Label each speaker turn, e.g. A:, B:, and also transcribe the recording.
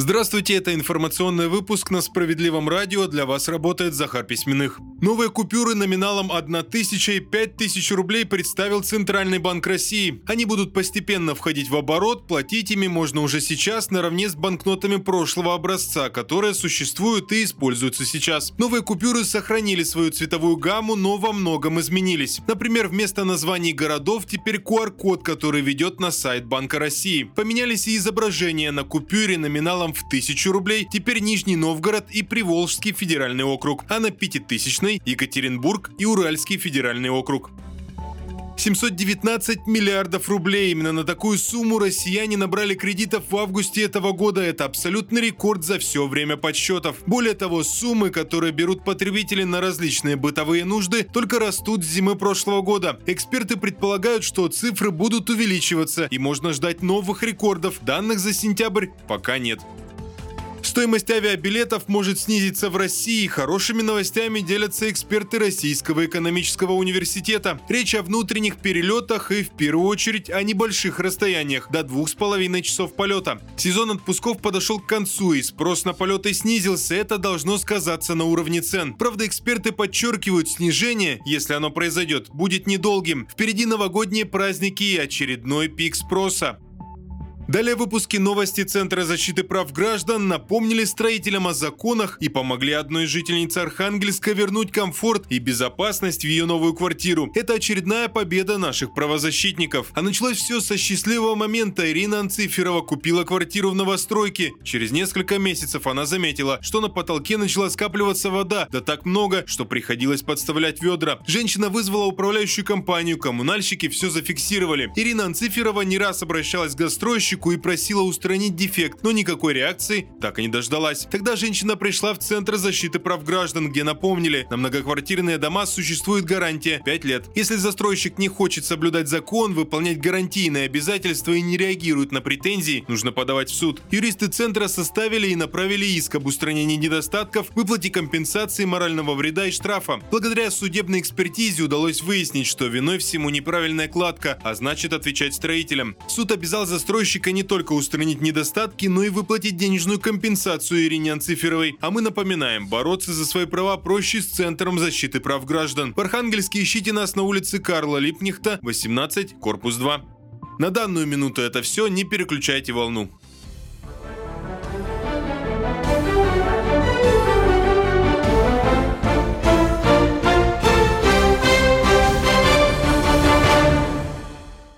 A: Здравствуйте, это информационный выпуск на Справедливом радио. Для вас работает Захар Письменных. Новые купюры номиналом 1 тысяча и 5 тысяч рублей представил Центральный банк России. Они будут постепенно входить в оборот, платить ими можно уже сейчас наравне с банкнотами прошлого образца, которые существуют и используются сейчас. Новые купюры сохранили свою цветовую гамму, но во многом изменились. Например, вместо названий городов теперь QR-код, который ведет на сайт Банка России. Поменялись и изображения на купюре номиналом в 1000 рублей теперь Нижний Новгород и Приволжский федеральный округ, а на пятитысячной Екатеринбург и Уральский федеральный округ. 719 миллиардов рублей. Именно на такую сумму россияне набрали кредитов в августе этого года. Это абсолютный рекорд за все время подсчетов. Более того, суммы, которые берут потребители на различные бытовые нужды, только растут с зимы прошлого года. Эксперты предполагают, что цифры будут увеличиваться и можно ждать новых рекордов. Данных за сентябрь пока нет. Стоимость авиабилетов может снизиться в России. Хорошими новостями делятся эксперты Российского экономического университета. Речь о внутренних перелетах и в первую очередь о небольших расстояниях до двух с половиной часов полета. Сезон отпусков подошел к концу и спрос на полеты снизился. Это должно сказаться на уровне цен. Правда, эксперты подчеркивают, снижение, если оно произойдет, будет недолгим. Впереди новогодние праздники и очередной пик спроса. Далее выпуски новости Центра защиты прав граждан напомнили строителям о законах и помогли одной жительнице Архангельска вернуть комфорт и безопасность в ее новую квартиру. Это очередная победа наших правозащитников. А началось все со счастливого момента. Ирина Анциферова купила квартиру в новостройке. Через несколько месяцев она заметила, что на потолке начала скапливаться вода, да так много, что приходилось подставлять ведра. Женщина вызвала управляющую компанию, коммунальщики все зафиксировали. Ирина Анциферова не раз обращалась к застройщику и просила устранить дефект, но никакой реакции так и не дождалась. Тогда женщина пришла в Центр защиты прав граждан, где напомнили, на многоквартирные дома существует гарантия 5 лет. Если застройщик не хочет соблюдать закон, выполнять гарантийные обязательства и не реагирует на претензии, нужно подавать в суд. Юристы Центра составили и направили иск об устранении недостатков, выплате компенсации морального вреда и штрафа. Благодаря судебной экспертизе удалось выяснить, что виной всему неправильная кладка, а значит отвечать строителям. Суд обязал застройщика не только устранить недостатки, но и выплатить денежную компенсацию Ирине Анциферовой. А мы напоминаем, бороться за свои права проще с Центром защиты прав граждан. В Архангельске ищите нас на улице Карла Липнихта, 18, корпус 2. На данную минуту это все, не переключайте волну.